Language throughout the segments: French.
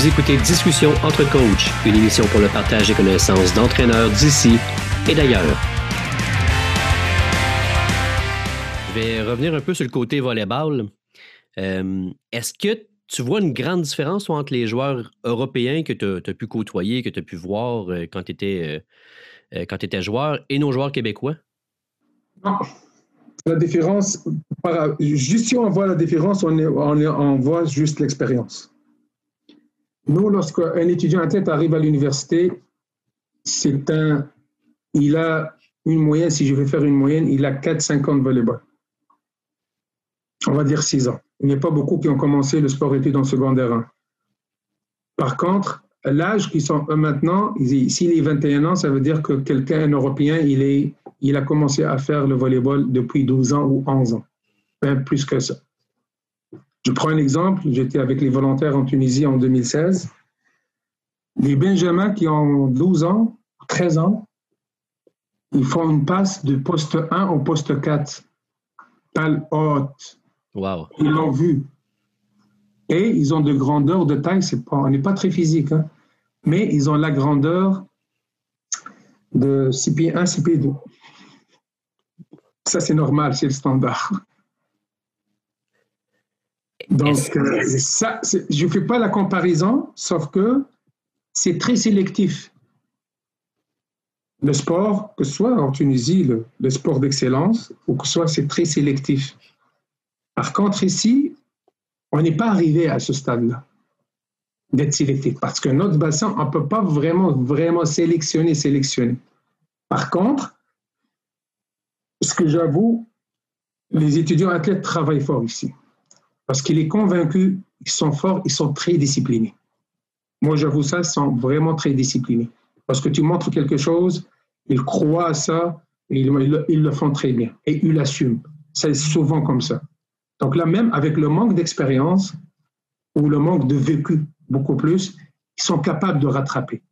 Vous écoutez Discussion entre coachs, une émission pour le partage des connaissances d'entraîneurs d'ici et d'ailleurs. Je vais revenir un peu sur le côté volleyball. Euh, Est-ce que tu vois une grande différence entre les joueurs européens que tu as, pu côtoyer, que tu as pu voir euh, quand tu étais, euh, euh, joueur et nos joueurs québécois? Non. La différence, juste si on voit la différence, on, on voit juste l'expérience. Nous, lorsqu'un étudiant athlète arrive à l'université, c'est un, il a une moyenne, si je vais faire une moyenne, il a 4-5 ans de volleyball. On va dire 6 ans. Il n'y a pas beaucoup qui ont commencé le sport études en secondaire 1. Par contre, l'âge qu'ils sont maintenant, s'il est 21 ans, ça veut dire que quelqu'un, un Européen, il, est, il a commencé à faire le volleyball depuis 12 ans ou 11 ans. Même plus que ça. Je prends un exemple. J'étais avec les volontaires en Tunisie en 2016. Les Benjamins qui ont 12 ans, 13 ans, ils font une passe de poste 1 au poste 4. Balle haute. Wow. Ils l'ont vu. Et ils ont de grandeur, de taille, c'est pas, on n'est pas très physique, hein, mais ils ont la grandeur de 6 pieds 1, 6 pieds 2. Ça, c'est normal, c'est le standard. Donc, euh, ça, je ne fais pas la comparaison, sauf que c'est très sélectif. Le sport, que ce soit en Tunisie, le, le sport d'excellence, ou que ce soit, c'est très sélectif. Par contre, ici, on n'est pas arrivé à ce stade-là d'être sélectif parce que notre bassin, on ne peut pas vraiment, vraiment sélectionner, sélectionner. Par contre, ce que j'avoue, les étudiants athlètes travaillent fort ici parce qu'il est convaincu, ils sont forts, ils sont très disciplinés. Moi, j'avoue ça, ils sont vraiment très disciplinés. Parce que tu montres quelque chose, ils croient à ça, ils, le- font très bien. Et ils l'assument. C'est souvent comme ça. Donc là, même avec le manque d'expérience ou le manque de vécu beaucoup plus, ils sont capables de rattraper.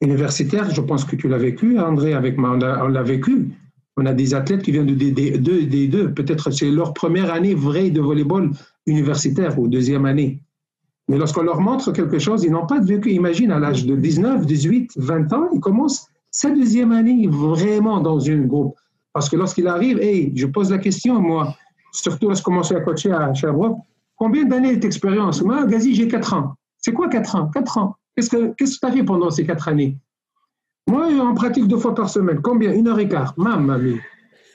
Universitaire, je pense que tu l'as vécu, André, avec moi, on l'a vécu. On a des athlètes qui viennent de D2, D2, D2. peut-être c'est leur première année vraie de volleyball universitaire ou deuxième année. Mais lorsqu'on leur montre quelque chose, ils n'ont pas de vécu. Imagine, à l'âge de 19, 18, 20 ans, ils commencent sa deuxième année vraiment dans une groupe. Parce que lorsqu'il arrive, hey, je pose la question, moi, surtout lorsque je commençais à coacher à Sherbrooke, combien d'années d'expérience? Moi, Gazi, j'ai 4 ans. C'est quoi 4 ans? 4 ans. Qu'est-ce que tu as fait pendant ces 4 années? Moi, en pratique deux fois par semaine. Combien? Une heure et quart. Mam, mamie.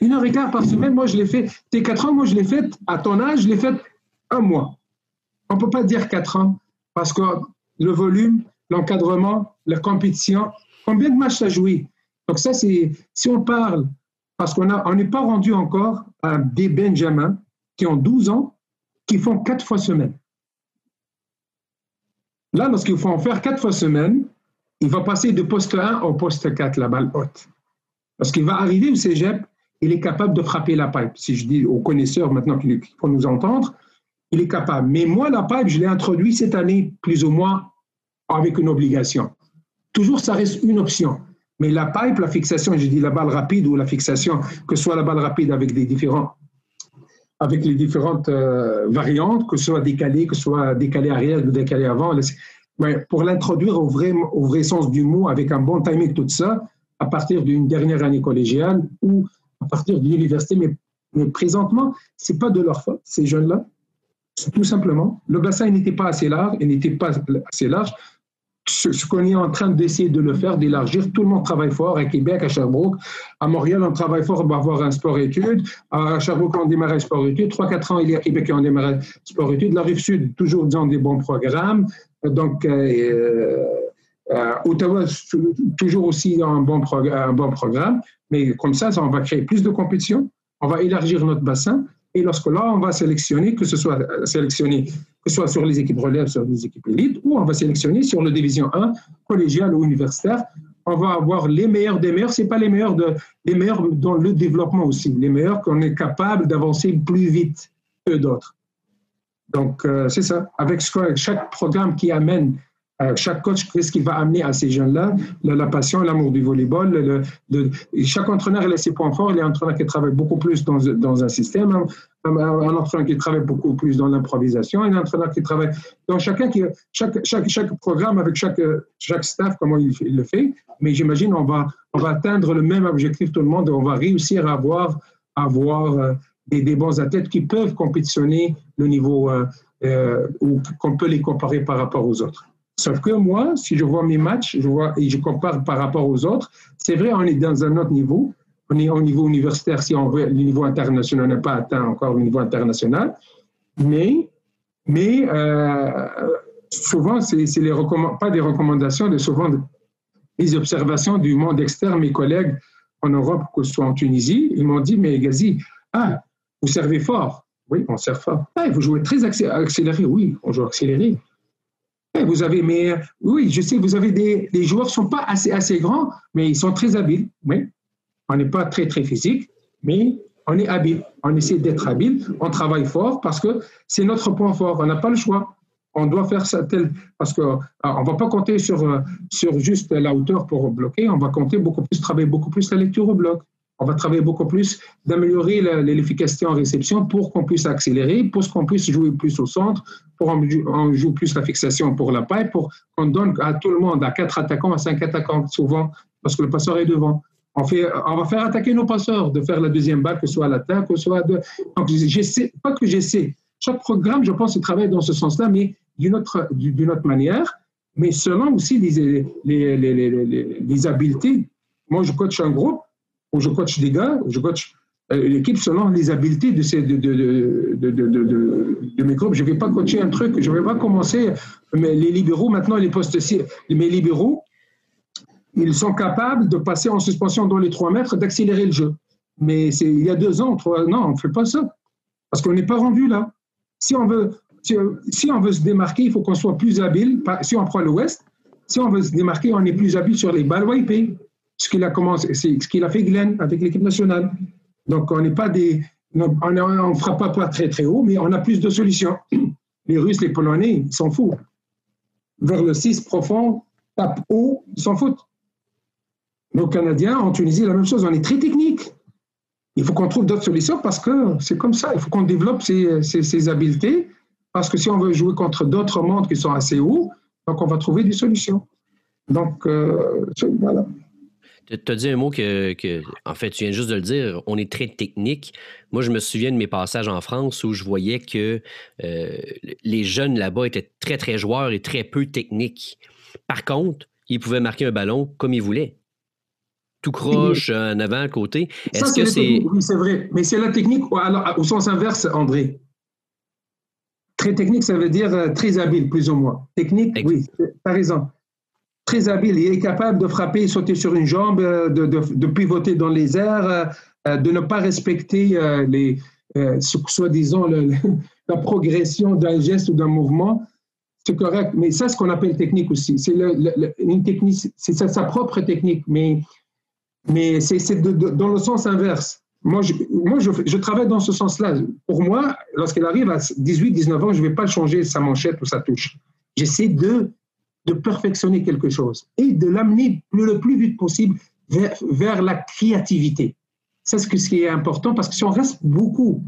Une heure et quart par semaine, moi, je l'ai fait. Tes 4 ans, moi, je l'ai fait, à ton âge, je l'ai fait un mois. On ne peut pas dire 4 ans parce que le volume, l'encadrement, la compétition, combien de matchs as joué Donc ça, c'est si on parle, parce qu'on n'est pas rendu encore à des Benjamins qui ont 12 ans, qui font 4 fois semaine. Là, lorsqu'il faut en faire 4 fois semaine, il va passer de poste 1 au poste 4, la balle haute. Parce qu'il va arriver au cégep, il est capable de frapper la pipe. Si je dis aux connaisseurs maintenant qui vont nous entendre, il est capable. Mais moi, la pipe, je l'ai introduit cette année, plus ou moins, avec une obligation. Toujours, ça reste une option. Mais la pipe, la fixation, je dis la balle rapide ou la fixation, que ce soit la balle rapide avec les différentes euh, variantes, que ce soit décalé, que ce soit décalé arrière ou décalé avant. ouais, pour l'introduire au vrai, au vrai sens du mot, avec un bon timing, tout ça, à partir d'une dernière année collégiale ou à partir de l'université. Mais, mais présentement, c'est pas de leur faute, ces jeunes-là. Tout simplement, le bassin n'était pas assez large, il n'était pas assez large. Ce, qu'on est en train d'essayer de le faire, d'élargir, tout le monde travaille fort à Québec, à Sherbrooke. À Montréal, on travaille fort pour avoir un sport-études. À Sherbrooke, on démarre un sport-études. 3-4 ans, il y a Québec qui ont démarré un sport-études. La Rive-Sud, toujours dans des bons programmes. Donc, euh, euh, Ottawa, toujours aussi un bon, un bon programme. Mais comme ça, ça, on va créer plus de compétition. On va élargir notre bassin. Et lorsque là, on va sélectionner, que ce soit euh, sélectionné, que soit sur les équipes relèves, sur les équipes élites, ou on va sélectionner sur le division 1, collégial ou universitaire, on va avoir les meilleurs des meilleurs. C'est pas les meilleurs de, meilleurs dans le développement aussi, les meilleurs qu'on est capable d'avancer plus vite que d'autres. Donc euh, c'est ça. Avec chaque programme qui amène Euh, chaque coach, qu'est-ce qu'il va amener à ces jeunes-là? La, passion, l'amour du volleyball. Le, chaque entraîneur il a ses points forts. Il y a un entraîneur qui travaille beaucoup plus dans, dans un système, un, entraîneur qui travaille beaucoup plus dans l'improvisation, un entraîneur qui travaille. Donc, chacun qui, chaque, chaque, chaque programme avec chaque, chaque staff, comment il, le fait. Mais j'imagine on va, on va atteindre le même objectif tout le monde on va réussir à avoir, avoir euh, des, des bons athlètes qui peuvent compétitionner le niveau euh, euh, ou qu'on peut les comparer par rapport aux autres. Sauf que moi, si je vois mes matchs, je vois et je compare par rapport aux autres, c'est vrai, on est dans un autre niveau. On est au niveau universitaire, si on veut, le niveau international n'a pas atteint encore le niveau international. Mais, mais euh, souvent, c'est les pas des recommandations, mais souvent des observations du monde externe. Mes collègues en Europe, que ce soit en Tunisie, ils m'ont dit, mais Gazi, ah, vous servez fort. Oui, on sert fort. Ah, vous jouez très accéléré. Oui, on joue accéléré. Vous avez, mais oui, je sais, vous avez des les joueurs sont pas assez assez grands, mais ils sont très habiles. Oui, on n'est pas très très physique, mais on est habile. On essaie d'être habile. On travaille fort parce que c'est notre point fort. On n'a pas le choix. On doit faire ça tel parce que ah, on va pas compter sur sur juste la hauteur pour bloquer. On va compter beaucoup plus, travailler beaucoup plus la lecture au bloc on va travailler beaucoup plus d'améliorer l'efficacité en réception pour qu'on puisse accélérer, pour qu'on puisse jouer plus au centre, pour qu'on joue plus la fixation pour la paille, pour qu'on donne à tout le monde, à quatre attaquants, à cinq attaquants souvent, parce que le passeur est devant. On, fait, on va faire attaquer nos passeurs, de faire la deuxième balle, que ce soit à l'attaque, que ce soit de... Donc, j'essaie, pas que j'essaie. Chaque programme, je pense, travaille dans ce sens-là, mais d'une autre, d'une autre manière, mais selon aussi les, les, les, les habiletés. Moi, je coach un groupe, où je coach des gars, où je coach euh, l'équipe selon les habiletés de, ces, mes groupes. Je ne vais pas coacher un truc, je ne vais pas commencer. Mais les libéraux, maintenant, les postes, mes libéraux, ils sont capables de passer en suspension dans les 3 mètres, d'accélérer le jeu. Mais il y a deux ans, trois, non, on ne fait pas ça. Parce qu'on n'est pas rendu là. Si on, veut, si, on veut se démarquer, il faut qu'on soit plus habile. Si on prend l'Ouest, si on veut se démarquer, on est plus habile sur les balles wipées ce qu'il a c'est ce qu'il a fait Glenn avec l'équipe nationale. Donc on n'est pas des, on ne fera pas très très haut, mais on a plus de solutions. Les Russes, les Polonais, ils s'en foutent. Vers le 6 profond, tape haut, ils s'en foutent. Nos Canadiens, en Tunisie, la même chose. On est très technique. Il faut qu'on trouve d'autres solutions parce que c'est comme ça. Il faut qu'on développe ces, ces, habiletés parce que si on veut jouer contre d'autres mondes qui sont assez hauts, donc on va trouver des solutions. Donc, euh, voilà. Tu as dit un mot que, en fait, tu viens juste de le dire, on est très technique. Moi, je me souviens de mes passages en France où je voyais que euh, les jeunes là-bas étaient très, très joueurs et très peu techniques. Par contre, ils pouvaient marquer un ballon comme ils voulaient. Tout croche, en avant, à côté. Est-ce que c'est. Oui, c'est vrai. Mais c'est la technique au sens inverse, André. Très technique, ça veut dire euh, très habile, plus ou moins. Technique, oui, par exemple très habile. Il est capable de frapper, sauter sur une jambe, euh, de, pivoter dans les airs, euh, euh, de ne pas respecter les, soi-disant la progression d'un geste ou d'un mouvement. C'est correct, mais ça, c'est ce qu'on appelle technique aussi. C'est une technique, c'est sa, propre technique, mais, mais c'est dans le sens inverse. Moi, je, moi je, je travaille dans ce sens-là. Pour moi, lorsqu'il arrive à 18, 19 ans, je ne vais pas changer sa manchette ou sa touche. J'essaie de de perfectionner quelque chose et de l'amener le plus vite possible vers, la créativité. C'est ce, qui est important parce que si on reste beaucoup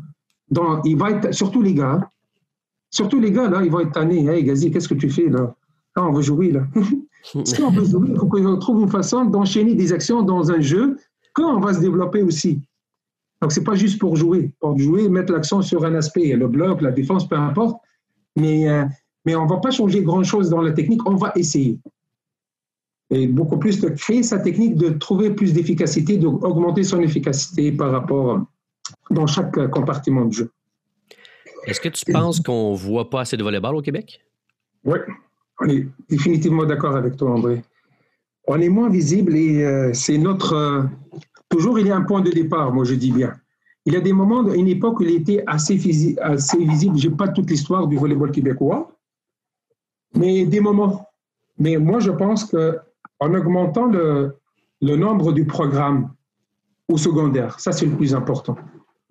dans, il va être, surtout les gars, surtout les gars là, ils vont être tannés. Hey Gazi, qu'est-ce que tu fais là? Ah, On veut jouer là. si on veut jouer, il faut qu'on trouve une façon d'enchaîner des actions dans un jeu quand on va se développer aussi. Donc c'est pas juste pour jouer, pour jouer, mettre l'accent sur un aspect, le bloc, la défense, peu importe, mais euh, mais on ne va pas changer grand-chose dans la technique, on va essayer. Et beaucoup plus de créer sa technique, de trouver plus d'efficacité, d'augmenter son efficacité par rapport dans chaque compartiment de jeu. Est-ce que tu penses qu'on ne voit pas assez de volleyball au Québec? Oui, on est définitivement d'accord avec toi, André. On est moins visible et euh, c'est notre. Euh, toujours, il y a un point de départ, moi je dis bien. Il y a des moments, une époque où il était assez, assez visible. Je n'ai pas toute l'histoire du volleyball québécois, mais des moments. Mais moi, je pense qu'en augmentant le, le nombre du programme au secondaire, ça c'est le plus important,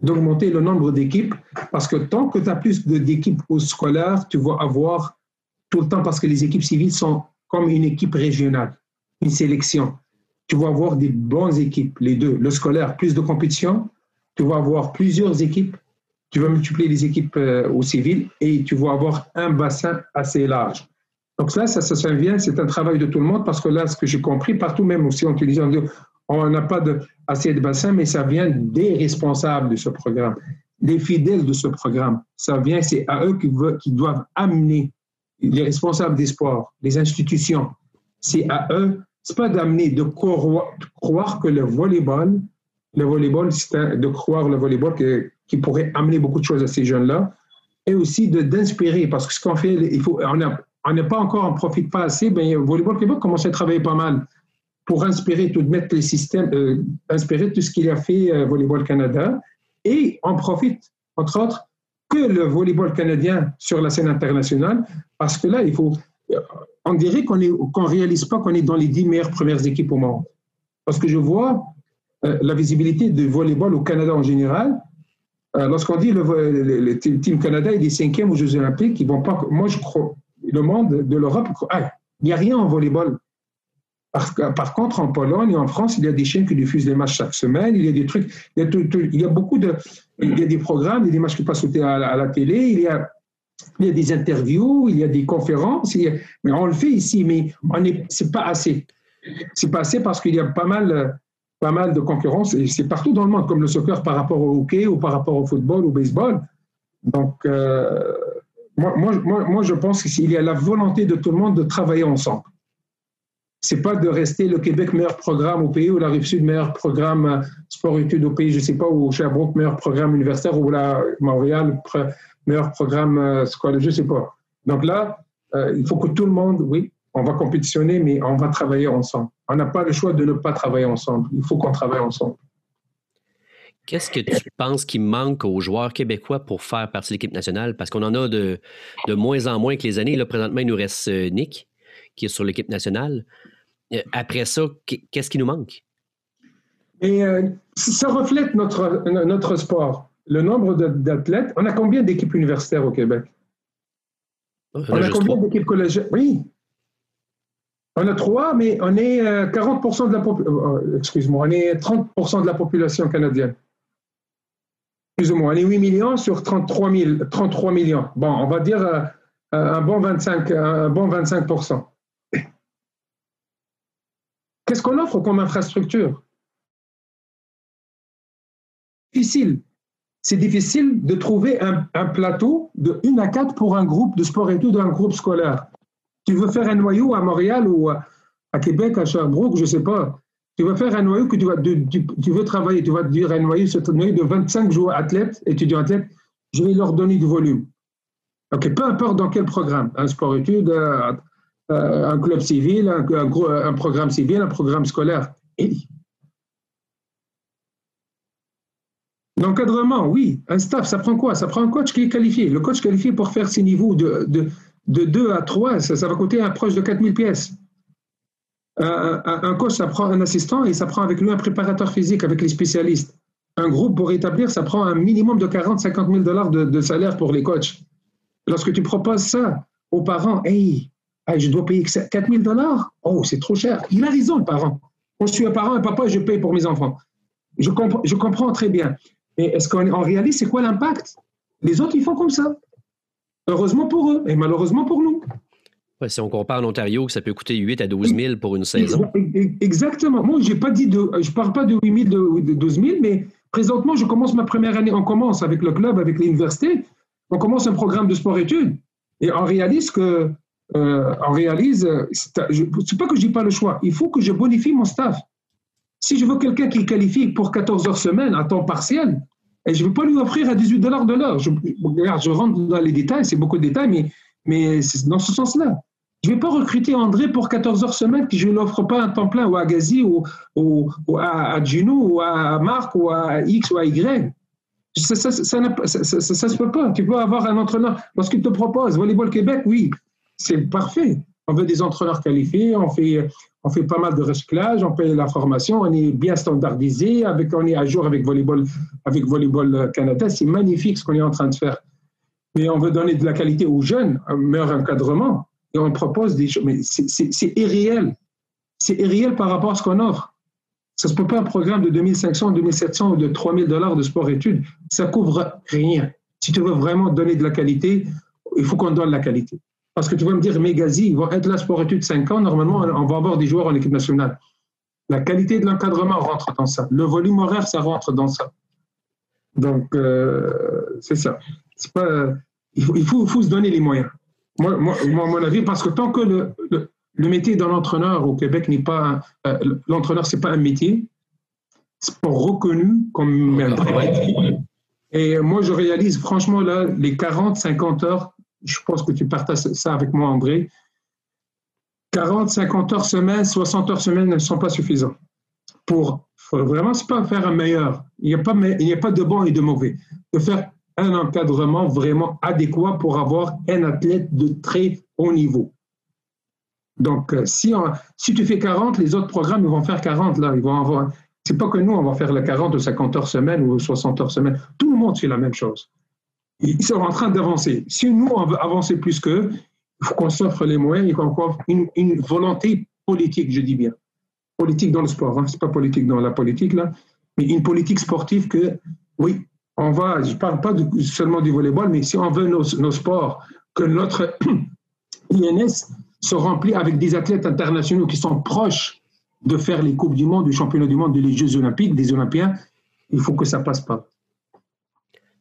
d'augmenter le nombre d'équipes, parce que tant que tu as plus d'équipes au scolaire, tu vas avoir tout le temps, parce que les équipes civiles sont comme une équipe régionale, une sélection. Tu vas avoir des bonnes équipes, les deux. Le scolaire, plus de compétition. Tu vas avoir plusieurs équipes. Tu vas multiplier les équipes euh, au civil et tu vas avoir un bassin assez large. Donc là, ça, ça, vient, c'est un travail de tout le monde parce que là, ce que j'ai compris, partout même aussi en Tunisie, on n'a pas de, assez de bassins, mais ça vient des responsables de ce programme, des fidèles de ce programme. Ça vient, c'est à eux qui, doivent amener les responsables des sports, les institutions. C'est à eux, c'est pas d'amener, de croire, que le volleyball, le volleyball, c'est de croire le volleyball qui pourrait amener beaucoup de choses à ces jeunes-là, et aussi d'inspirer, parce que ce qu'on fait, il faut, on n'est pas encore, on profite pas assez, ben, Volleyball Québec commence à travailler pas mal pour inspirer tout, mettre les systèmes, euh, inspirer tout ce qu'il a fait euh, Volleyball Canada, et on profite, entre autres, que le volleyball canadien sur la scène internationale, parce que là, il faut, on dirait qu'on ne réalise pas qu'on est dans les dix meilleures premières équipes au monde. Parce que je vois euh, la visibilité du volleyball au Canada en général. Lorsqu'on dit le, le, Team Canada est des cinquièmes aux Jeux Olympiques, ils vont pas. Moi, je crois, le monde de l'Europe, ah, il n'y a rien en volleyball. Par, par, contre, en Pologne et en France, il y a des chaînes qui diffusent les matchs chaque semaine. Il y a des trucs, il y a, beaucoup de, il y a des programmes, il y a des matchs qui passent à à la télé. Il y a, des interviews, il y a des conférences. mais on le fait ici, mais on est, c'est pas assez. C'est pas assez parce qu'il y a pas mal, pas mal de concurrence et c'est partout dans le monde, comme le soccer par rapport au hockey ou par rapport au football ou au baseball. Donc, euh, moi, moi, moi, je pense qu'il y a la volonté de tout le monde de travailler ensemble. C'est pas de rester le Québec meilleur programme au pays ou la Rive-Sud meilleur programme euh, sport-études au pays, je sais pas, ou Sherbrooke meilleur programme universitaire ou la Montréal meilleur programme euh, scolaire, je sais pas. Donc là, euh, il faut que tout le monde, oui, on va compétitionner, mais on va travailler ensemble. On n'a pas le choix de ne pas travailler ensemble. Il faut qu'on travaille ensemble. Qu'est-ce que tu penses qui manque aux joueurs québécois pour faire partie de l'équipe nationale? Parce qu'on en a de, de, moins en moins que les années. Là, présentement, il nous reste euh, Nick, qui est sur l'équipe nationale. Euh, après ça, qu'est-ce qui nous manque? Et euh, ça reflète notre, notre sport. Le nombre d'athlètes. On a combien d'équipes universitaires au Québec? on a combien d'équipes collégiales? Oui. On a trois, mais on est 40 de la population. Excuse-moi, on est 30% de la population canadienne plus ou moins. Les 8 millions sur 33, 000, 33 millions. Bon, on va dire euh, un bon 25, un bon 25 Qu'est-ce qu'on offre comme infrastructure? Difficile. C'est difficile de trouver un, plateau de 1 à 4 pour un groupe de sport et tout d'un groupe scolaire. Tu veux faire un noyau à Montréal ou à Québec, à Sherbrooke, je ne sais pas. Tu vas faire un noyau que tu, vas, tu, veux travailler, tu vas dire un noyau, c'est un noyau de 25 joueurs athlètes, étudiants athlètes, je vais leur donner du volume. Ok, peu importe dans quel programme, un sport-études, euh, euh, un club civil, un, programme civil, un programme scolaire. L'encadrement, oui. Un staff, ça prend quoi? Ça prend un coach qui est qualifié. Le coach qualifié pour faire ses niveaux de, de 2 à 3, ça, va coûter un proche de 4000 pièces un, coach, ça prend un assistant et ça prend avec lui un préparateur physique avec les spécialistes. Un groupe pour établir, ça prend un minimum de 40-50 000 dollars de, salaire pour les coachs. Lorsque tu proposes ça aux parents, hey, je dois payer 4 000 dollars, oh, c'est trop cher. Il a raison, le parent. Je suis un parent, un papa, je paye pour mes enfants. Je, je comprends très bien. Mais est-ce qu'en réalise, c'est quoi l'impact? Les autres, ils font comme ça. Heureusement pour eux et malheureusement pour nous si on compare en Ontario, ça peut coûter 8 à 12 000 pour une saison. Exactement. Moi, j'ai pas dit de, je ne parle pas de 8 000, de 12 000, mais présentement, je commence ma première année. On commence avec le club, avec l'université. On commence un programme de sport-études. Et on réalise que, euh, on réalise, c'est pas que je n'ai pas le choix. Il faut que je bonifie mon staff. Si je veux quelqu'un qui qualifie pour 14 heures semaine à temps partiel, et je ne vais pas lui offrir à 18 dollars de l'heure. Je, regarde, je rentre dans les détails, c'est beaucoup de détails, mais, mais c'est dans ce sens-là. Je ne vais pas recruter André pour 14 heures semaine, puis je ne l'offre pas un temps plein ou à Gazi ou, ou, à, Juno ou à Marc ou à X ou à Y. Ça ne se peut pas. Tu peux avoir un entraîneur. Lorsqu'il te propose Volleyball Québec, oui, c'est parfait. On veut des entraîneurs qualifiés, on fait, on fait pas mal de recyclage, on paye la formation, on est bien standardisé, avec, on est à jour avec Volleyball, avec Volleyball Canada. C'est magnifique ce qu'on est en train de faire. Mais on veut donner de la qualité aux jeunes, un meilleur encadrement et on propose des choses. Mais c'est irréel. C'est irréel par rapport à ce qu'on offre. Ça ne se peut pas un programme de 2500, 2700 ou de 3000 dollars de sport-études. Ça couvre rien. Si tu veux vraiment donner de la qualité, il faut qu'on donne la qualité. Parce que tu vas me dire, Mégazi, ils vont être là sport-études 5 ans, normalement, on va avoir des joueurs en équipe nationale. La qualité de l'encadrement rentre dans ça. Le volume horaire, ça rentre dans ça. Donc, euh, c'est ça. Pas, il, faut, il faut, se donner les moyens. Moi, moi, mon avis, parce que tant que le, le, métier d'un entraîneur au Québec n'est pas. Euh, l'entraîneur, ce n'est pas un métier, c'est pas reconnu comme un Et moi, je réalise, franchement, là, les 40, 50 heures, je pense que tu partages ça avec moi, André. 40, 50 heures semaine, 60 heures semaine ne sont pas suffisants. Pour vraiment, c'est pas faire un meilleur. Il n'y a, pas, de bon et de mauvais. De faire un encadrement vraiment adéquat pour avoir un athlète de très haut niveau. Donc, euh, si, tu fais 40, les autres programmes vont faire 40. Là, ils vont avoir. C'est pas que nous, on va faire la 40 ou 50 heures semaine ou 60 heures semaine. Tout le monde fait la même chose. Ils sont en train d'avancer. Si nous, on veut avancer plus qu'eux, il faut qu'on s'offre les moyens et qu'on offre une, volonté politique, je dis bien. Politique dans le sport, hein. ce n'est pas politique dans la politique, là, mais une politique sportive que, oui, on va, je ne parle pas seulement du volleyball, mais si on veut nos, nos sports, que notre INS se remplit avec des athlètes internationaux qui sont proches de faire les Coupes du Monde, du Championnat du Monde, des Jeux Olympiques, des Olympiens, il faut que ça passe pas.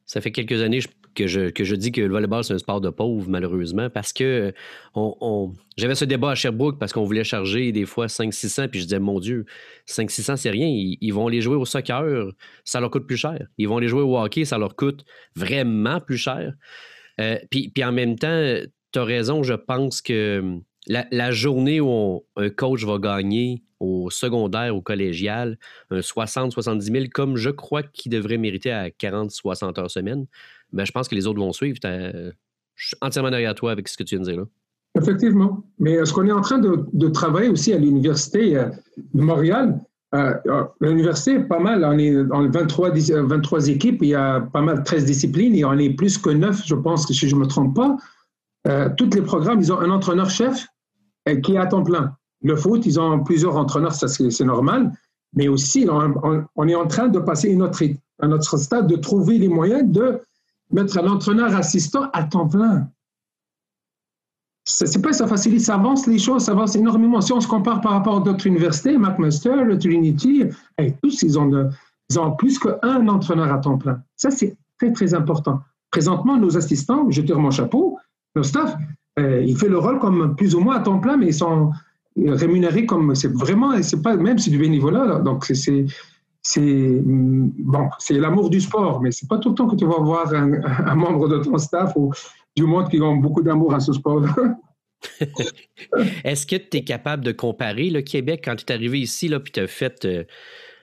Ça fait quelques années que je, que je dis que le volleyball, c'est un sport de pauvre, malheureusement, parce que on, j'avais ce débat à Sherbrooke parce qu'on voulait charger des fois 500-600, puis je disais, mon Dieu, 500-600, c'est rien. Ils, vont les jouer au soccer, ça leur coûte plus cher. Ils vont les jouer au hockey, ça leur coûte vraiment plus cher. Euh, puis, puis en même temps, tu as raison, je pense que la, journée où un coach va gagner au secondaire, au collégial, un 60-70 000, comme je crois qu'il devrait mériter à 40-60 heures semaine, ben, je pense que les autres vont suivre. Je suis entièrement derrière toi avec ce que tu viens de dire là. Effectivement. Mais ce qu'on est en train de, travailler aussi à l'Université euh, de Montréal, euh, euh, l'université pas mal. On est en 23, 23 équipes, il y a pas mal 13 disciplines et on est plus que 9, je pense, si je ne me trompe pas. tous les programmes, ils ont un entraîneur-chef qui est à temps plein. Le foot, ils ont plusieurs entraîneurs, c'est normal, mais aussi on, est en train de passer une autre, un autre stade, de trouver les moyens de mettre un entraîneur assistant à temps plein. C'est pas ça facilite, ça avance les choses, ça avance énormément. Si on se compare par rapport à d'autres universités, McMaster, Trinity, tous ils ont, ils ont plus qu'un entraîneur à temps plein. Ça c'est très très important. Présentement, nos assistants, je tire mon chapeau, nos staff, euh, il fait le rôle comme plus ou moins à temps plein, mais ils sont rémunérés comme c'est vraiment, c'est pas même c'est du bénévolat. donc c'est c'est bon, c'est l'amour du sport, mais c'est pas tout le temps que tu vas voir un, membre de ton staff ou du monde qui ont beaucoup d'amour à ce sport. Est-ce que tu es capable de comparer le Québec quand tu es arrivé ici, puis tu fait. Euh,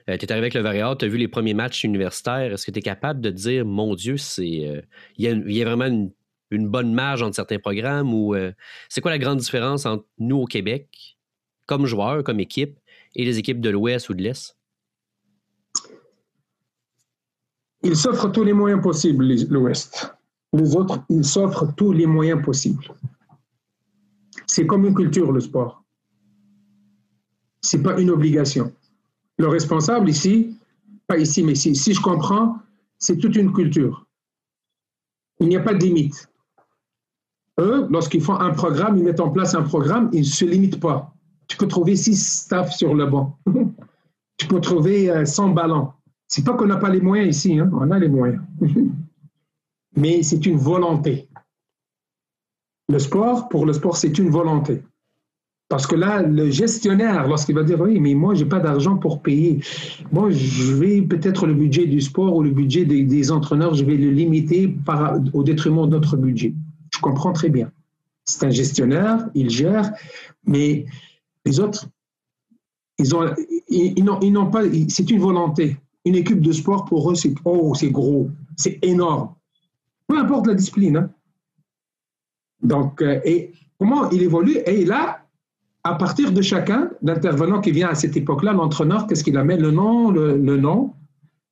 euh, tu es arrivé avec le Varéal, tu as vu les premiers matchs universitaires. Est-ce que tu es capable de dire, mon Dieu, c'est il y, a vraiment une bonne marge entre certains programmes ou euh, c'est quoi la grande différence entre nous au Québec, comme joueurs, comme équipe, et les équipes de l'Ouest ou de l'Est? Ils s'offrent tous les moyens possibles, l'Ouest. Les autres, ils s'offrent tous les moyens possibles. C'est comme une culture, le sport. Ce n'est pas une obligation. Le responsable ici, pas ici, mais si, si je comprends, c'est toute une culture. Il n'y a pas de limite. Eux, lorsqu'ils font un programme, ils mettent en place un programme, ils ne se limitent pas. Tu peux trouver six staffs sur le banc. tu peux trouver 100 euh, ballons. C'est pas qu'on n'a pas les moyens ici, hein. on a les moyens. Mais c'est une volonté. Le sport, pour le sport, c'est une volonté. Parce que là, le gestionnaire, lorsqu'il va dire oui, mais moi, je n'ai pas d'argent pour payer, moi, je vais peut-être le budget du sport ou le budget des, entraîneurs, je vais le limiter au détriment de notre budget. Je comprends très bien. C'est un gestionnaire, il gère, mais les autres, ils ont, ils, n'ont pas, c'est une volonté. Une équipe de sport pour eux, c'est oh, c'est gros, c'est énorme. Peu importe la discipline. Hein. Donc, euh, et comment il évolue? Et là, à partir de chacun, l'intervenant qui vient à cette époque-là, l'entraîneur, qu'est-ce qu'il amène? Le nom, le, nom,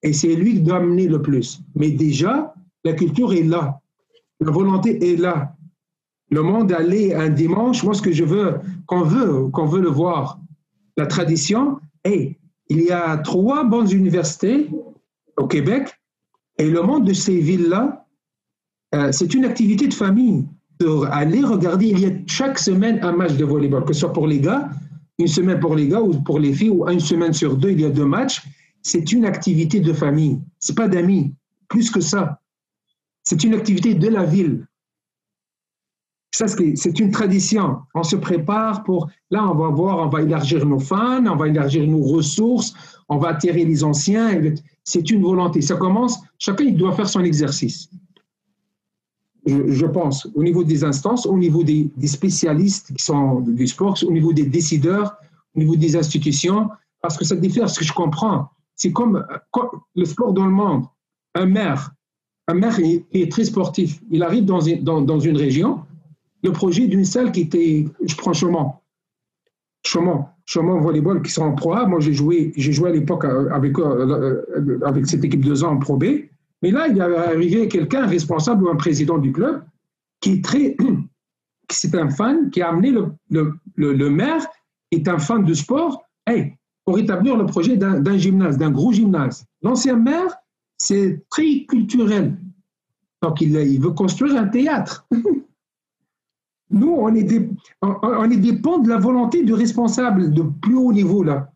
et c'est lui qui doit amener le plus. Mais déjà, la culture est là. La volonté est là. le monde aller un dimanche, moi, ce que je veux, qu'on veut, qu'on veut le voir, la tradition, et il y a trois bonnes universités au Québec, et le monde de ces villes-là, euh, c'est une activité de famille. Aller regarder, il y a chaque semaine un match de volleyball, que ce soit pour les gars, une semaine pour les gars ou pour les filles, ou une semaine sur deux, il y a deux matchs. C'est une activité de famille. C'est pas d'amis. Plus que ça. C'est une activité de la ville. Ça, c'est une tradition. On se prépare pour. Là, on va voir, on va élargir nos fans, on va élargir nos ressources, on va attirer les anciens. C'est une volonté. Ça commence, chacun il doit faire son exercice. Je, pense, au niveau des instances, au niveau des, spécialistes qui sont du sport, au niveau des décideurs, au niveau des institutions, parce que ça diffère, ce que je comprends. C'est comme, le sport dans le monde. Un maire, un maire est, très sportif. Il arrive dans dans une région, le projet d'une salle qui était, je prends Chaumont, Chaumont, Chaumont Volleyball qui sont en Pro A. Moi, j'ai joué, à l'époque avec, euh, avec cette équipe de ans en Pro B. Mais là, il y avait arrivé quelqu'un responsable ou un président du club qui est très, c'est un fan, qui a amené le, le, le, maire, est un fan de sport, hey, pour établir le projet d'un gymnase, d'un gros gymnase. L'ancien maire, c'est très culturel. Donc, il, il veut construire un théâtre. Nous, on est, dépend de la volonté du responsable de plus haut niveau, là.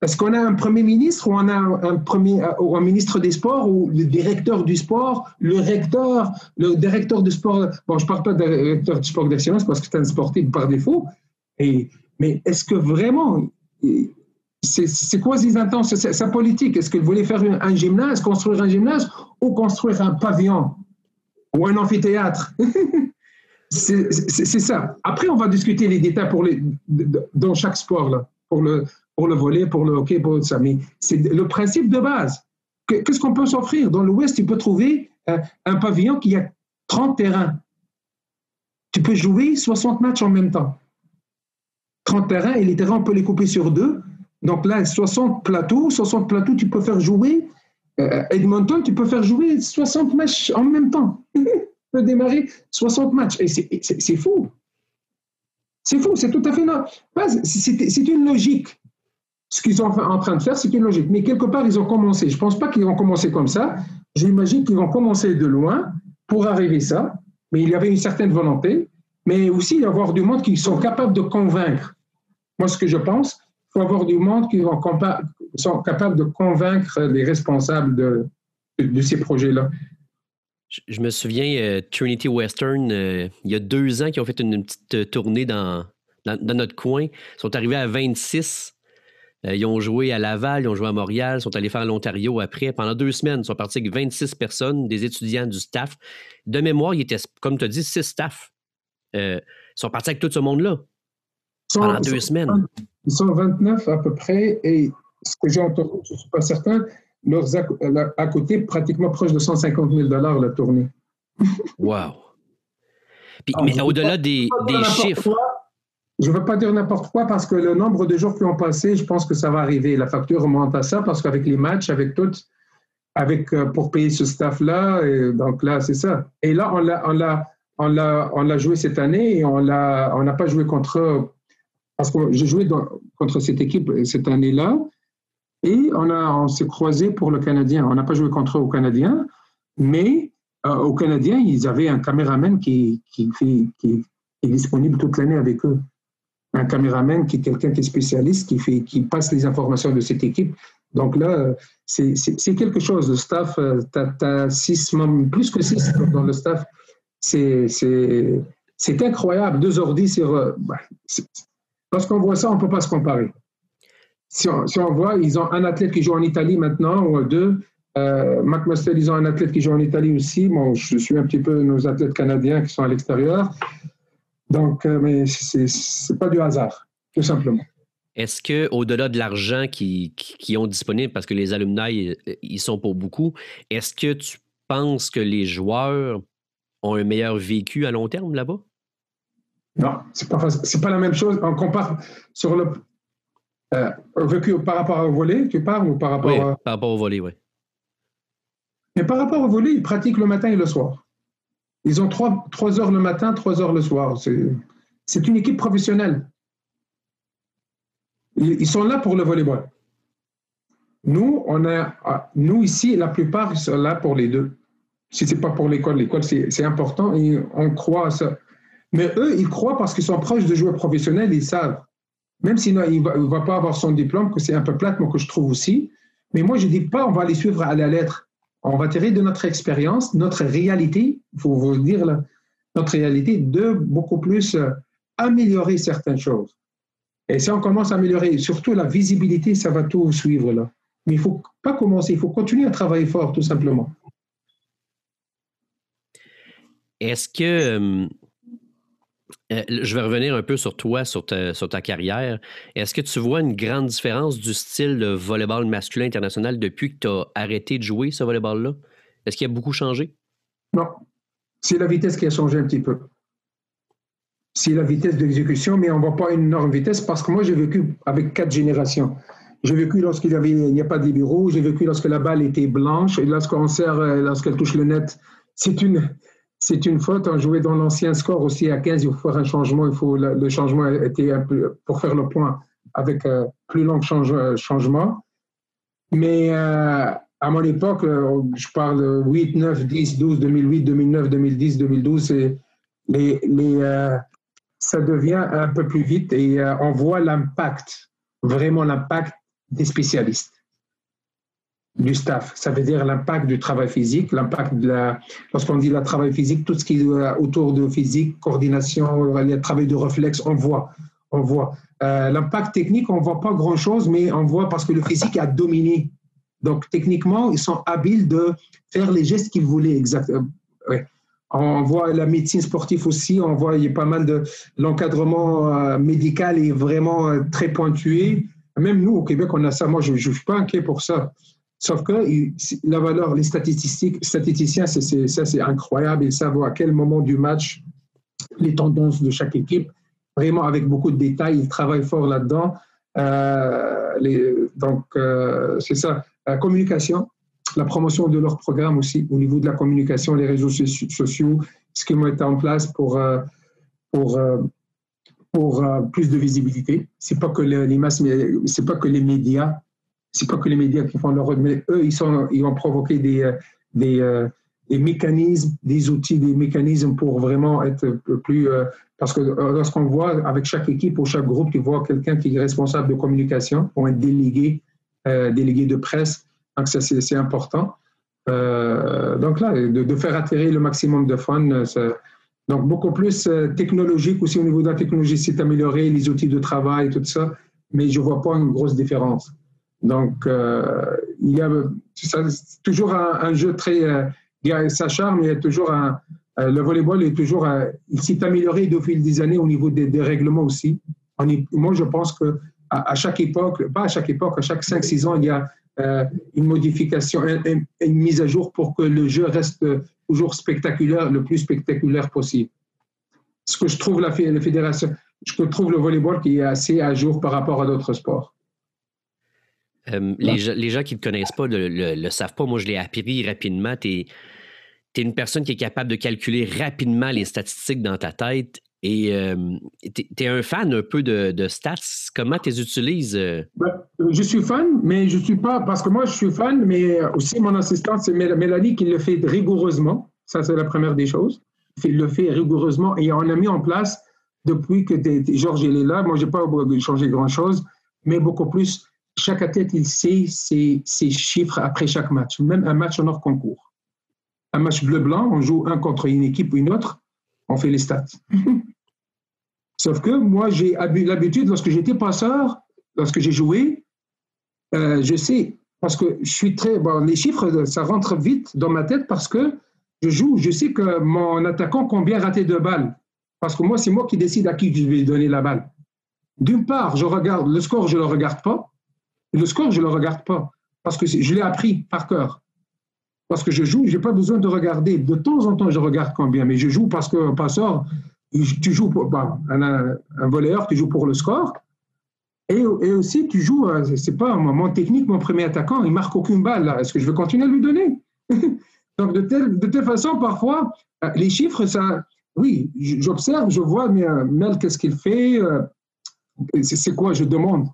Parce qu'on a un premier ministre ou on a un, premier, ou un ministre des sports ou le directeur du sport, le recteur, le directeur du sport. Bon, je ne parle pas de directeur du sport d'excellence parce que c'est un sportif par défaut. Et, mais est-ce que vraiment, c'est quoi ses intentions, sa politique? Est-ce qu'il voulait faire un gymnase, construire un gymnase ou construire un pavillon ou un amphithéâtre? C'est ça. Après, on va discuter les détails pour les, dans chaque sport, pour, le, pour le volet, pour le hockey, pour ça. Mais c'est le principe de base. Qu'est-ce qu'on peut s'offrir? Dans l'Ouest, tu peux trouver euh, un pavillon qui a 30 terrains. Tu peux jouer 60 matchs en même temps. 30 terrains, et les terrains, on peut les couper sur deux. Donc là, 60 plateaux, 60 plateaux, tu peux faire jouer. Euh, Edmonton, tu peux faire jouer 60 matchs en même temps. démarrer 60 matchs. Et c'est fou. C'est fou, c'est tout à fait normal. C'est une logique. Ce qu'ils sont en train de faire, c'est une logique. Mais quelque part, ils ont commencé. Je ne pense pas qu'ils vont commencer comme ça. J'imagine qu'ils vont commencer de loin pour arriver ça. Mais il y avait une certaine volonté. Mais aussi, il y avoir du monde qui sont capables de convaincre. Moi, ce que je pense, il faut avoir du monde qui sont capables de convaincre les responsables de ces projets-là. Je, me souviens, euh, Trinity Western, euh, il y a deux ans, qui ont fait une, petite euh, tournée dans, dans, notre coin. Ils sont arrivés à 26. ils ont joué à Laval, ils ont joué à Montréal, ils sont allés faire l'Ontario après. Pendant deux semaines, ils sont partis avec 26 personnes, des étudiants du staff. De mémoire, il était, comme tu as dit, six staff. ils sont partis avec tout ce monde-là pendant deux semaines. Ils sont 29 à peu près, et ce que j'ai entendu, je ne suis pas certain, leurs à, côté pratiquement proche de 150 000 dollars la tournée. wow. mais au-delà des, chiffres. je ne veux pas dire n'importe quoi parce que le nombre de jours qui ont passé, je pense que ça va arriver. La facture remonte à ça parce qu'avec les matchs, avec tout, avec, euh, pour payer ce staff-là, donc là, c'est ça. Et là, on l'a, on l'a, on l'a, on l'a joué cette année et on l'a, on n'a pas joué contre, parce que j'ai joué contre cette équipe cette année-là et on, on s'est croisé pour le Canadien. On n'a pas joué contre eux au Canadien, mais euh, au Canadien, ils avaient un caméraman qui, qui, est disponible toute l'année avec eux. Un caméraman qui est quelqu'un qui est spécialiste, qui, fait, qui passe les informations de cette équipe. Donc là, c'est, quelque chose. Le staff, euh, tu as, six membres, plus que six dans le staff. C'est, incroyable. Deux ordi sur. Euh, bah, lorsqu'on voit ça, on ne peut pas se comparer si on, voit, ils ont un athlète qui joue en Italie maintenant, ou deux. Euh, McMaster, ils ont un athlète qui joue en Italie aussi. Bon, je suis un petit peu nos athlètes canadiens qui sont à l'extérieur. Donc, euh, mais c'est pas du hasard, tout simplement. Est-ce que, au-delà de l'argent qu'ils qui ont disponible, parce que les alumni, ils sont pour beaucoup, est-ce que tu penses que les joueurs ont un meilleur vécu à long terme là-bas? Non, c'est pas c'est pas la même chose. On compare sur le euh, par rapport au volet, tu parles, ou par rapport oui, par rapport au volet, oui. Mais par rapport au volet, ils pratiquent le matin et le soir. Ils ont trois, trois heures le matin, trois heures le soir. C'est une équipe professionnelle. Ils sont là pour le volleyball. Nous, on a, nous ici, la plupart ils sont là pour les deux. Si c'est pas pour l'école, l'école c'est important et on croit à ça. Mais eux, ils croient parce qu'ils sont proches de joueurs professionnels, ils savent. Même s'il ne va, pas avoir son diplôme, que c'est un peu plate, moi que je trouve aussi. Mais moi, je dis pas, on va les suivre à la lettre. On va tirer de notre expérience, notre réalité, il faut vous dire là, notre réalité, de beaucoup plus euh, améliorer certaines choses. Et si on commence à améliorer, surtout la visibilité, ça va tout suivre là. Mais il ne faut pas commencer, il faut continuer à travailler fort, tout simplement. Est-ce que, euh, je vais revenir un peu sur toi, sur ta, carrière. Est-ce que tu vois une grande différence du style de volleyball masculin international depuis que tu as arrêté de jouer ce volleyball-là? Est-ce qu'il a beaucoup changé? Non. C'est la vitesse qui a changé un petit peu c'est la vitesse d'exécution, mais on ne voit pas une énorme vitesse parce que moi, j'ai vécu avec quatre générations. J'ai vécu lorsqu'il n'y a pas de libéraux, j'ai vécu lorsque la balle était blanche, et lorsqu'on sert, euh, lorsqu'elle touche le net, c'est une, c'est une faute. On jouait dans l'ancien score aussi à 15, il faut faire un changement, il faut, le changement était un peu, pour faire le point avec euh, plus long euh, changement. Mais à mon époque, je parle 8, 9, 10, 12, 2008, 2009, 2010, 2012, les, les, ça devient un peu plus vite et euh, on voit l'impact, vraiment l'impact des spécialistes, du staff. Ça veut dire l'impact du travail physique, l'impact de la, lorsqu'on dit le travail physique, tout ce qui est euh, autour de physique, coordination, le travail de réflexe, on voit, on voit. Euh, l'impact technique, on voit pas grand-chose, mais on voit parce que le physique a dominé. Donc techniquement, ils sont habiles de faire les gestes qu'ils voulaient exactement. Ouais. On voit la médecine sportive aussi, on voit il y a pas mal de l'encadrement euh, médical est vraiment euh, très pointué. Même nous au Québec, on a ça. Moi, je ne suis pas inquiet pour ça. Sauf que la valeur, les statistiques, statisticiens, c'est, ça c'est incroyable. Ils savent à quel moment du match les tendances de chaque équipe, vraiment avec beaucoup de détails. Ils travaillent fort là-dedans. Euh, donc, c'est ça. La communication, la promotion de leur programme aussi au niveau de la communication, les réseaux sociaux, ce qui ont été en place pour, euh, pour, euh, pour euh, plus de visibilité. C'est pas pas que les médias, c'est pas que les médias qui font leur mais eux ils sont, ils ont provoqué des, des, des mécanismes, des outils, des mécanismes pour vraiment être plus parce que lorsqu'on voit avec chaque équipe ou chaque groupe, tu vois quelqu'un qui est responsable de communication ou un délégué, délégué de presse donc, ça, c'est important. Euh, donc là, de, faire atterrir le maximum de. Euh, donc, beaucoup plus euh, technologique aussi au niveau de la technologie, c'est amélioré, les outils de travail, tout ça, mais je ne vois pas une grosse différence. Donc, il y a toujours un, jeu très. il y a sa charme, il y a toujours un. le volleyball est toujours. il s'est amélioré au fil des années au niveau des, règlements aussi. moi, je pense que à, chaque époque, pas à chaque époque, à chaque 5-6 ans, il y a euh, une modification, une, mise à jour pour que le jeu reste toujours spectaculaire, le plus spectaculaire possible. Ce que je trouve la, la fédération, je trouve le volleyball qui est assez à jour par rapport à d'autres sports. Euh, les, gens qui ne te connaissent pas ne le, savent pas. Moi, je l'ai appris rapidement. Tu es, es, une personne qui est capable de calculer rapidement les statistiques dans ta tête et tu es, un fan un peu de, stats. Comment tu les utilises? Euh? Ben, je suis fan, mais je ne suis pas. Parce que moi, je suis fan, mais aussi mon assistante, c'est Mélanie qui le fait rigoureusement. Ça, c'est la première des choses. Il le fait rigoureusement et on a mis en place depuis que Georges est là. Moi, je n'ai pas changé grand-chose, mais beaucoup plus. Chaque athlète, il sait ses, ses, chiffres après chaque match, même un match en hors concours. Un match bleu-blanc, on joue un contre une équipe ou une autre on fait les stats. Sauf que moi, j'ai l'habitude, lorsque j'étais passeur, lorsque j'ai joué, euh, je sais, parce que je suis très. Bon, les chiffres, ça rentre vite dans ma tête parce que je joue, je sais que mon attaquant combien raté de balles. Parce que moi, c'est moi qui décide à qui je vais donner la balle. D'une part, je regarde le score, je ne le regarde pas. Le score, je ne le regarde pas. Parce que je l'ai appris par cœur. Parce que je joue, je n'ai pas besoin de regarder. De temps en temps, je regarde combien, mais je joue parce qu'un passeur, tu joues pour, bah, un, un, voleur, tu joues pour le score. Et, et aussi, tu joues, euh, c'est pas mon technique, mon premier attaquant, il marque aucune balle. Est-ce que je vais continuer à lui donner? Donc, de telle, de telle façon, parfois, euh, les chiffres, ça, oui, j'observe, je vois, mais euh, Mel, qu'est-ce qu'il fait C'est quoi Je demande?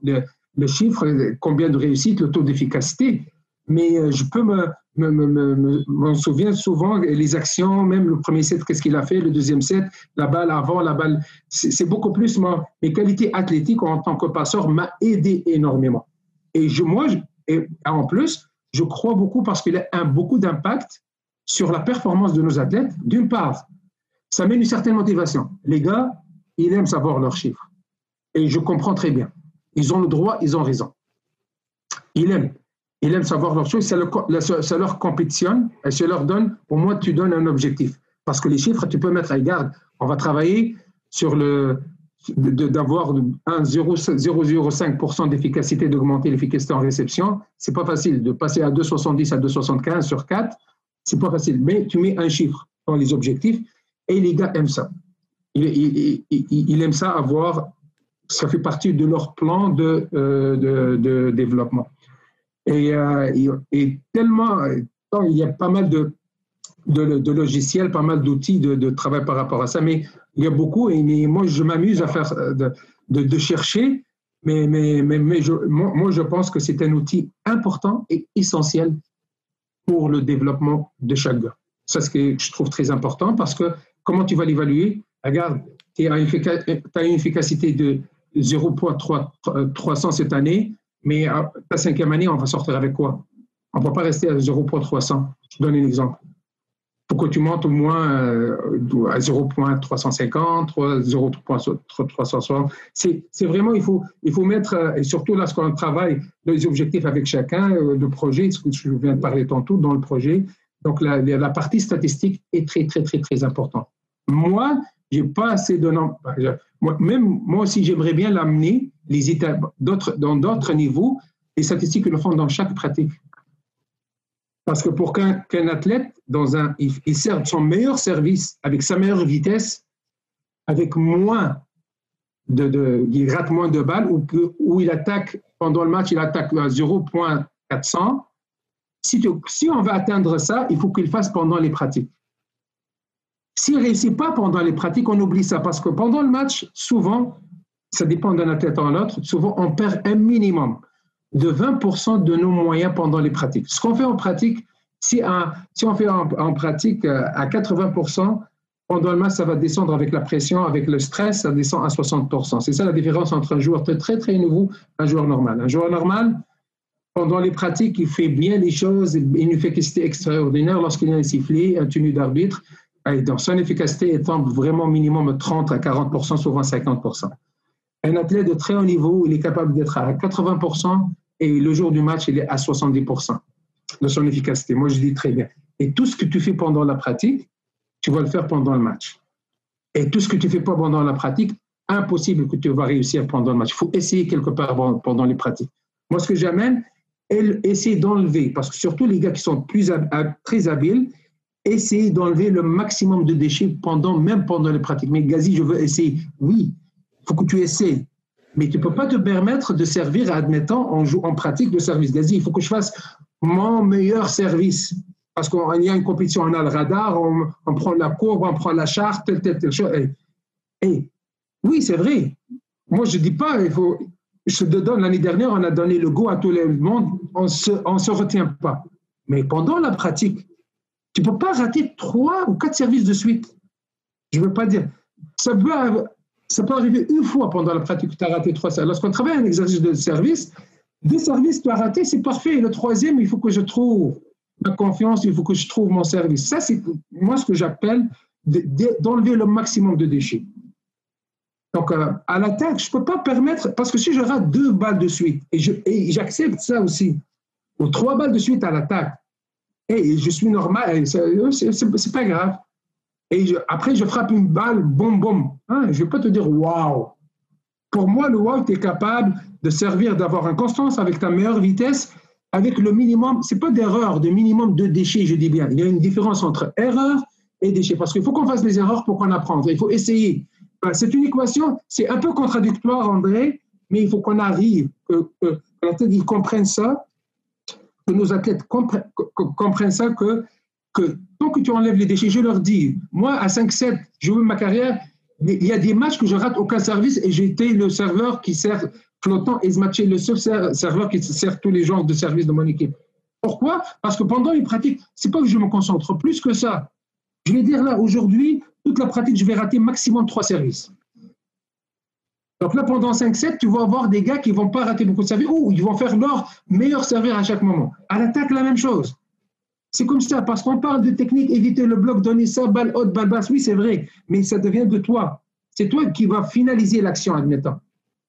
Le, chiffre, combien de réussite, le taux d'efficacité. Mais je peux me, me, me, me souviens souvent les actions, même le premier set, qu'est-ce qu'il a fait, le deuxième set, la balle avant, la balle. C'est beaucoup plus moi, mes qualités athlétiques en tant que passeur m'a aidé énormément. Et je, moi, et en plus, je crois beaucoup parce qu'il a un, beaucoup d'impact sur la performance de nos athlètes. D'une part, ça met une certaine motivation. Les gars, ils aiment savoir leurs chiffres. Et je comprends très bien. Ils ont le droit, ils ont raison. Ils aiment. Ils aiment savoir leurs choses, ça, leur compétitionne et ça leur donne, au moins tu donnes un objectif. Parce que les chiffres, tu peux mettre à garde. On va travailler sur le, d'avoir 0,05% d'efficacité, d'augmenter l'efficacité en réception, c'est pas facile. De passer à 2,70 à 2,75 sur 4, c'est pas facile. Mais tu mets un chiffre dans les objectifs et les gars aiment ça. Ils, aiment ça avoir, ça fait partie de leur plan de, euh, développement. Et, euh, tellement, il y a pas mal de, logiciels, pas mal d'outils de, travail par rapport à ça, mais il y a beaucoup, et moi je m'amuse à faire, euh, de, chercher, mais, je, moi, je pense que c'est un outil important et essentiel pour le développement de chaque gars. C'est ce que je trouve très important parce que comment tu vas l'évaluer? Regarde, tu as une efficacité de 0.300 cette année, mais à ta cinquième année, on va sortir avec quoi? On ne va pas rester à 0.300. Je donne un exemple que tu montes au moins euh, à 0.350, 0.360. C'est vraiment, il faut, il faut mettre, euh, et surtout lorsqu'on travaille les objectifs avec chacun, euh, le projet, ce que je viens de parler tantôt dans le projet. Donc, la, la partie statistique est très, très, très, très importante. Moi, j'ai pas assez de noms. même moi aussi, j'aimerais bien l'amener dans d'autres niveaux. Les statistiques le font dans chaque pratique. Parce que pour qu'un athlète, dans un, il, sert son meilleur service avec sa meilleure vitesse, avec moins de, de il rate moins de balles, ou, ou il attaque pendant le match, il attaque à 0.400. Si, si on veut atteindre ça, il faut qu'il fasse pendant les pratiques. S'il ne réussit pas pendant les pratiques, on oublie ça parce que pendant le match, souvent, ça dépend d'un athlète à l'autre, souvent on perd un minimum de 20% de nos moyens pendant les pratiques. Ce qu'on fait en pratique, si, on fait en, pratique euh, à 80%, pendant le match, ça va descendre avec la pression, avec le stress, ça descend à 60%. C'est ça la différence entre un joueur très, très, très nouveau et un joueur normal. Un joueur normal, pendant les pratiques, il fait bien les choses, une efficacité extraordinaire lorsqu'il a un sifflet, un tenu d'arbitre. Dans son efficacité étant vraiment minimum 30 à 40%, souvent 50%. Un athlète de très haut niveau, il est capable d'être à 80%, et le jour du match, il est à 70% de son efficacité. Moi, je dis très bien. Et tout ce que tu fais pendant la pratique, tu vas le faire pendant le match. Et tout ce que tu fais pas pendant la pratique, impossible que tu vas réussir pendant le match. Il faut essayer quelque part pendant les pratiques. Moi, ce que j'amène, essayer d'enlever, parce que surtout les gars qui sont très habiles, essayer d'enlever le maximum de déchets pendant, même pendant les pratiques. Mais Gazi, je veux essayer. Oui, il faut que tu essayes. Mais tu ne peux pas te permettre de servir, admettant, en, en pratique de service gazier. Il faut que je fasse mon meilleur service. Parce qu'il y a une compétition, on a le radar, on, prend la courbe, on prend la charte, telle, telle, telle chose. Et, oui, c'est vrai. Moi, je ne dis pas, il faut, je te donne, l'année dernière, on a donné le go à tout le monde, on ne se, on se retient pas. Mais pendant la pratique, tu ne peux pas rater trois ou quatre services de suite. Je ne veux pas dire. Ça peut, arriver une fois pendant la pratique que tu as raté trois services. Lorsqu'on travaille un exercice de service, deux services, tu as raté, c'est parfait. Le troisième, il faut que je trouve ma confiance, il faut que je trouve mon service. Ça, c'est moi ce que j'appelle d'enlever le maximum de déchets. Donc, euh, à l'attaque, je ne peux pas permettre, parce que si je rate deux balles de suite, et j'accepte ça aussi, ou trois balles de suite à l'attaque, et je suis normal, c'est pas grave. Et après, je frappe une balle, boum, boum. Hein, je ne vais pas te dire waouh. Pour moi, le wow, tu es capable de servir, d'avoir une constance avec ta meilleure vitesse, avec le minimum, ce n'est pas d'erreur, de minimum de déchets, je dis bien. Il y a une différence entre erreur et déchets, parce qu'il faut qu'on fasse des erreurs pour qu'on apprenne. Il faut essayer. C'est une équation, c'est un peu contradictoire, André, mais il faut qu'on arrive, que, que, que comprenne ça, que nos athlètes comprennent, ça, que tant que tu enlèves les déchets, je leur dis, moi, à 5-7, je veux ma carrière, il y a des matchs que je rate aucun service et j'ai été le serveur qui sert flottant et match le seul serveur qui sert tous les genres de services de mon équipe. Pourquoi? Parce que pendant les pratiques, c'est pas que je me concentre plus que ça. Je vais dire là, aujourd'hui, toute la pratique, je vais rater maximum trois services. Donc là, pendant 5-7, tu vas avoir des gars qui ne vont pas rater beaucoup de services ou ils vont faire leur meilleur serveur à chaque moment. À l'attaque, la même chose. C'est comme ça, parce qu'on parle de technique, éviter le bloc, donner ça, balle haute, balle basse. Oui, c'est vrai, mais ça devient de toi. C'est toi qui vas finaliser l'action, admettons.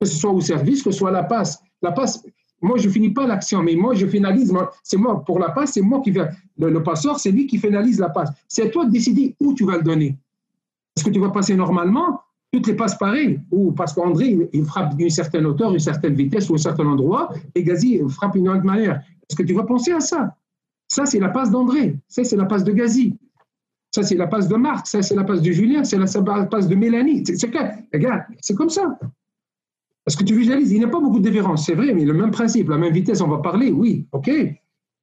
Que ce soit au service, que ce soit la passe. La passe, moi, je finis pas l'action, mais moi, je finalise. C'est moi, pour la passe, c'est moi qui vais. Le, passeur, c'est lui qui finalise la passe. C'est toi de décider où tu vas le donner. Est-ce que tu vas passer normalement toutes les passes pareilles, ou parce qu'André, il frappe d'une certaine hauteur, une certaine vitesse ou un certain endroit, et Gazi frappe d'une autre manière. Est-ce que tu vas penser à ça? Ça, c'est la passe d'André. Ça, c'est la passe de Gazi. Ça, c'est la passe de Marc. Ça, c'est la passe de Julien. C'est la passe de Mélanie. C'est regarde, c'est comme ça. Parce que tu visualises, il n'y a pas beaucoup de différence, c'est vrai, mais le même principe, la même vitesse, on va parler, oui, ok.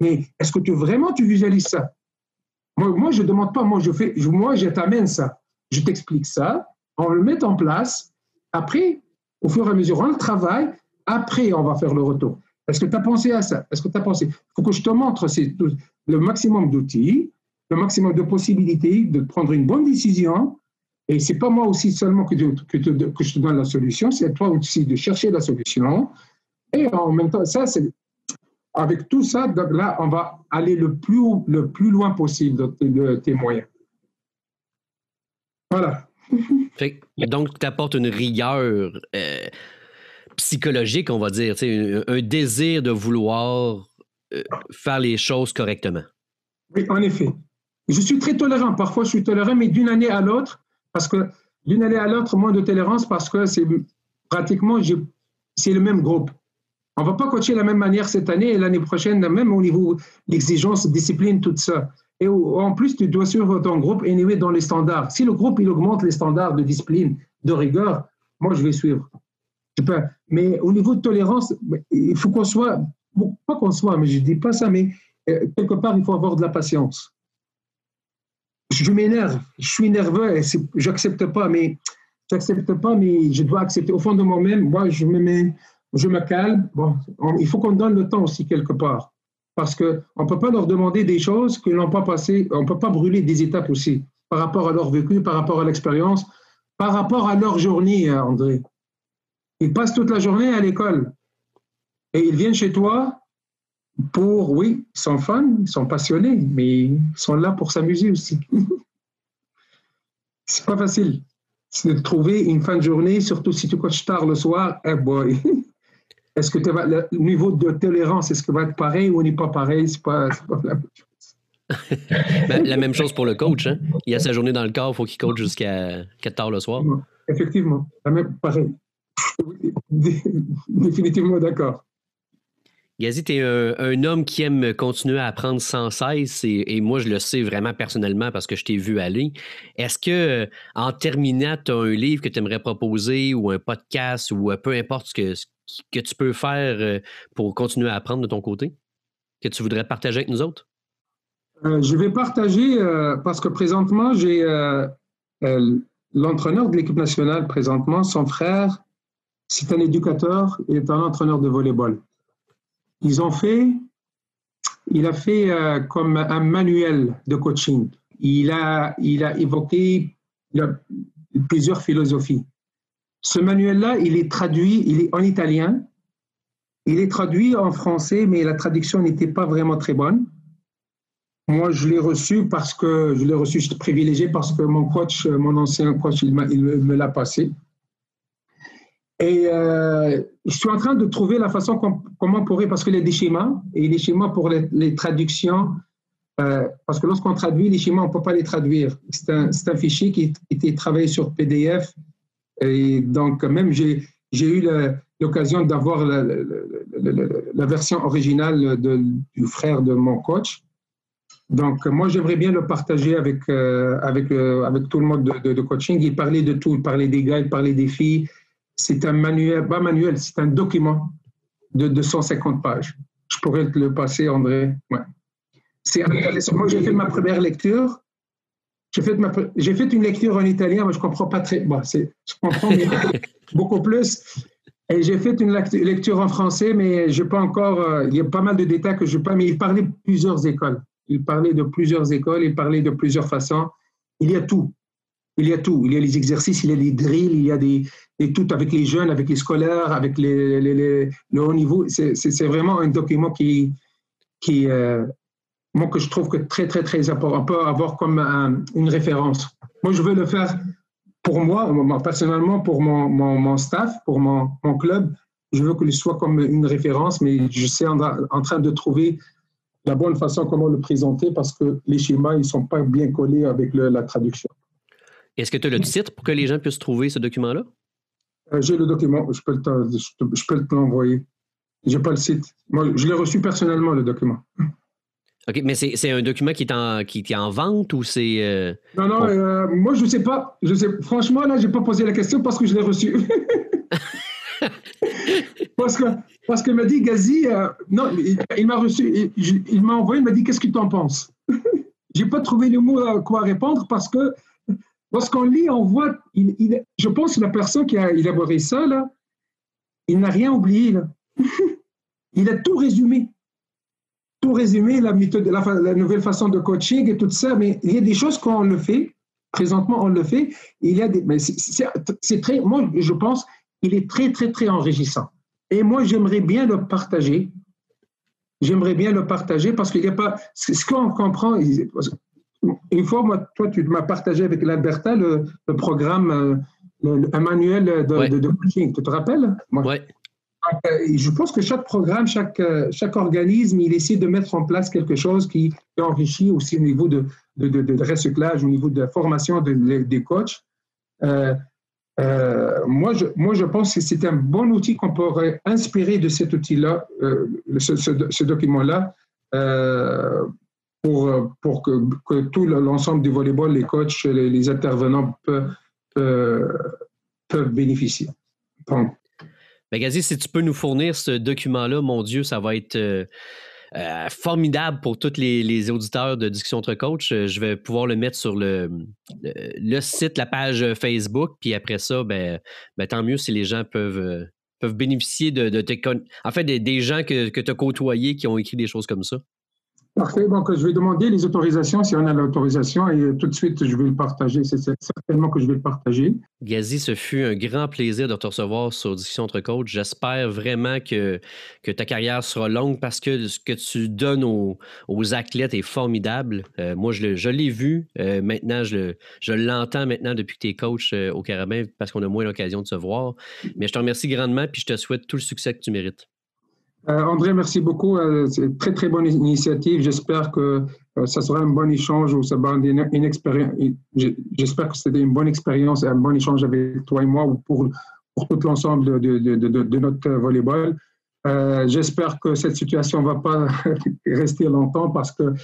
Mais est-ce que tu vraiment tu visualises ça? Moi, je ne demande pas, moi, je fais, moi, je t'amène ça. Je t'explique ça, on le met en place. Après, au fur et à mesure, on le travaille. Après, on va faire le retour. Est-ce que tu as pensé à ça? Est-ce que tu as pensé? Il faut que je te montre le maximum d'outils, le maximum de possibilités de prendre une bonne décision et c'est pas moi aussi seulement que, que, je te donne la solution, c'est toi aussi de chercher la solution. Et en même temps, ça, c'est avec tout ça, là, on va aller le plus, le plus loin possible de, tes moyens. Voilà. Donc, tu apportes une rigueur euh, psychologique, on va dire, un, un désir de vouloir euh, faire les choses correctement. Oui, en effet. Je suis très tolérant. Parfois, je suis tolérant, mais d'une année à l'autre, parce que d'une année à l'autre, moins de tolérance parce que c'est pratiquement c'est le même groupe. On ne va pas coacher de la même manière cette année et l'année prochaine, même au niveau d'exigence, discipline, tout ça. Et en plus, tu dois suivre ton groupe anyway dans les standards. Si le groupe il augmente les standards de discipline, de rigueur, moi je vais suivre. Mais au niveau de tolérance, il faut qu'on soit, pas qu'on soit, mais je ne dis pas ça, mais euh, quelque part, il faut avoir de la patience je m'énerve, je suis nerveux et j'accepte pas, mais j'accepte pas, mais je dois accepter. Au fond de moi-même, moi, je me mets, je me calme. Bon, il faut qu'on donne le temps aussi quelque part, parce que on peut pas leur demander des choses qu'ils n'ont pas passé. On peut pas brûler des étapes aussi par rapport à leur vécu, par rapport à l'expérience, par rapport à leur journée, hein, André. Ils passent toute la journée à l'école et ils viennent chez toi pour, oui, ils sont fans, ils sont passionnés, mais ils sont là pour s'amuser aussi. c'est pas facile. De trouver une fin de journée, surtout si tu coaches tard le soir, eh boy. Est-ce que le niveau de tolérance, est-ce que va être pareil ou n'est pas pareil? C'est pas, pas la même chose. Ben, la même chose pour le coach. Hein? Il a sa journée dans le corps, il faut qu'il coach jusqu'à tard le soir. Effectivement, la même, pareil. Définitivement d'accord. Gazi, tu es un, homme qui aime continuer à apprendre sans cesse et, moi, je le sais vraiment personnellement parce que je t'ai vu aller. Est-ce que, en terminant, tu as un livre que tu aimerais proposer ou un podcast ou euh, peu importe ce que, que tu peux faire euh, pour continuer à apprendre de ton côté que tu voudrais partager avec nous autres? Euh, je vais partager parce que présentement, j'ai l'entraîneur de l'équipe nationale présentement, son frère, c'est un éducateur et est un entraîneur de volleyball. Ils ont fait, il a fait euh, comme un manuel de coaching. Il a, il a évoqué plusieurs philosophies. Ce manuel-là, il est traduit, il est en italien, il est traduit en français, mais la traduction n'était pas vraiment très bonne. Moi, je l'ai reçu parce que je l'ai reçu, je privilégié parce que mon coach, mon ancien coach, il, me l'a passé. Et euh, je suis en train de trouver la façon comment on pourrait, parce qu'il y a des schémas, et les schémas pour les, traductions, euh, parce que lorsqu'on traduit les schémas, on ne peut pas les traduire. C'est un, fichier qui était travaillé sur PDF, et donc même j'ai eu l'occasion d'avoir la, version originale du frère de mon coach. Donc, moi, j'aimerais bien le partager avec, euh, avec tout le monde de, coaching. Il parlait de tout. Il parlait des gars, il parlait des filles, c'est un manuel, pas manuel, c'est un document de 250 pages. Je pourrais te le passer, André. Ouais. c'est. Moi, j'ai fait ma première lecture. J'ai fait, ma, j'ai fait une lecture en italien, mais je comprends pas très. Bon, c'est, je comprends beaucoup plus. Et j'ai fait une lecture en français, mais j'ai pas encore. Euh, il y a pas mal de détails que je pas. Mais il parlait de plusieurs écoles. Il parlait de plusieurs écoles. Il parlait de plusieurs façons. Il y a tout. Il y a tout. Il y a les exercices, il y a les drills, il y a des, des tout avec les jeunes, avec les scolaires, avec les, les, le haut niveau. C'est, c'est, vraiment un document qui, qui, euh, moi, que je trouve que très, très, très important. On peut avoir comme une référence. Moi, je veux le faire pour moi, personnellement, pour mon, mon, staff, pour mon, mon, club. Je veux qu'il soit comme une référence, mais je suis en, en, train de trouver la bonne façon comment le présenter parce que les schémas, ils ne sont pas bien collés avec la traduction. Est-ce que tu as le titre pour que les gens puissent trouver ce document-là? Euh, j'ai le document, je peux, le, je peux te l'envoyer. Je n'ai pas le site. Moi, je l'ai reçu personnellement, le document. OK, mais c'est un document qui est en, qui, est en vente ou c'est. Euh, non, non, euh, moi, je ne sais pas. Je sais, franchement, là, je n'ai pas posé la question parce que je l'ai reçu. parce que parce que m'a dit Gazi, euh, non, il, m'a reçu, il, m'a envoyé, il m'a dit qu'est-ce que tu en penses? J'ai pas trouvé le mot à quoi répondre parce que lorsqu'on lit, on voit, il, je pense que la personne qui a élaboré ça là, il n'a rien oublié là. il a tout résumé tout résumé, la, méthode, la, nouvelle façon de coaching et tout ça, mais il y a des choses qu'on le fait, présentement on le fait, il y a des, mais c'est très, moi je pense, il est très très très enrichissant. Et moi j'aimerais bien le partager. J'aimerais bien le partager parce qu'il n'y a pas, ce qu'on comprend, une fois, moi, toi, tu m'as partagé avec l'Alberta le, programme, euh, le, un manuel de, coaching. Tu te rappelles? Oui. Euh, je pense que chaque programme, chaque, euh, chaque organisme, il essaie de mettre en place quelque chose qui, enrichit aussi au niveau de, de, de, recyclage, au niveau de la formation des coachs. Euh, moi, je, moi, je pense que c'est un bon outil qu'on pourrait inspirer de cet outil-là, ce, ce, document-là, pour, pour que, que tout l'ensemble du volleyball, les coachs, les, intervenants peuvent, peuvent, bénéficier. Donc, Magazi, si tu peux nous fournir ce document-là, mon Dieu, ça va être euh, euh, formidable pour tous les, auditeurs de Discussion entre coach. Euh, je vais pouvoir le mettre sur le, site, la page Facebook, puis après ça, ben, ben, tant mieux si les gens peuvent, peuvent bénéficier de, tes... En fait, des, gens que, que tu as côtoyés qui ont écrit des choses comme ça. Parfait. Donc, je vais demander les autorisations, si on a l'autorisation, et tout de suite, je vais le partager. C'est certainement que je vais le partager. Gazi, ce fut un grand plaisir de te recevoir sur Discussion entre coach. J'espère vraiment que, ta carrière sera longue parce que ce que tu donnes aux, athlètes est formidable. Euh, moi, je, l'ai vu. Euh, maintenant, je, l'entends maintenant depuis que tu es coach euh, au Carabin parce qu'on a moins l'occasion de se voir. Mais je te remercie grandement puis je te souhaite tout le succès que tu mérites. Euh, André, merci beaucoup. Euh, c'est une très, très bonne initiative. J'espère que euh, ça sera un bon échange ou ça va une, une expérience. J'espère que c'était une bonne expérience et un bon échange avec toi et moi ou pour, pour tout l'ensemble de, de, de, de, notre volleyball. J'espère que cette situation ne va pas rester longtemps parce que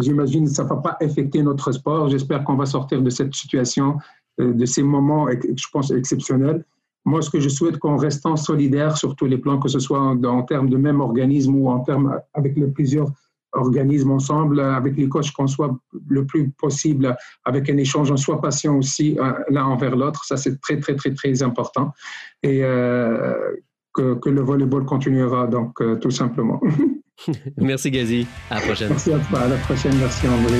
j'imagine que ça ne va pas affecter notre sport. J'espère qu'on va sortir de cette situation, de ces moments, je pense, exceptionnels. Moi, ce que je souhaite, qu'en restant solidaire sur tous les plans, que ce soit en, termes de même organisme ou en termes avec les plusieurs organismes ensemble, avec les coachs, qu'on soit le plus possible avec un échange, on soit patient aussi euh, l'un envers l'autre. Ça, c'est très, très, très, très important. Et euh, que, que, le volleyball continuera, donc, euh, tout simplement. Merci, Gazi. À la prochaine. Merci à toi. À la prochaine. Merci, André.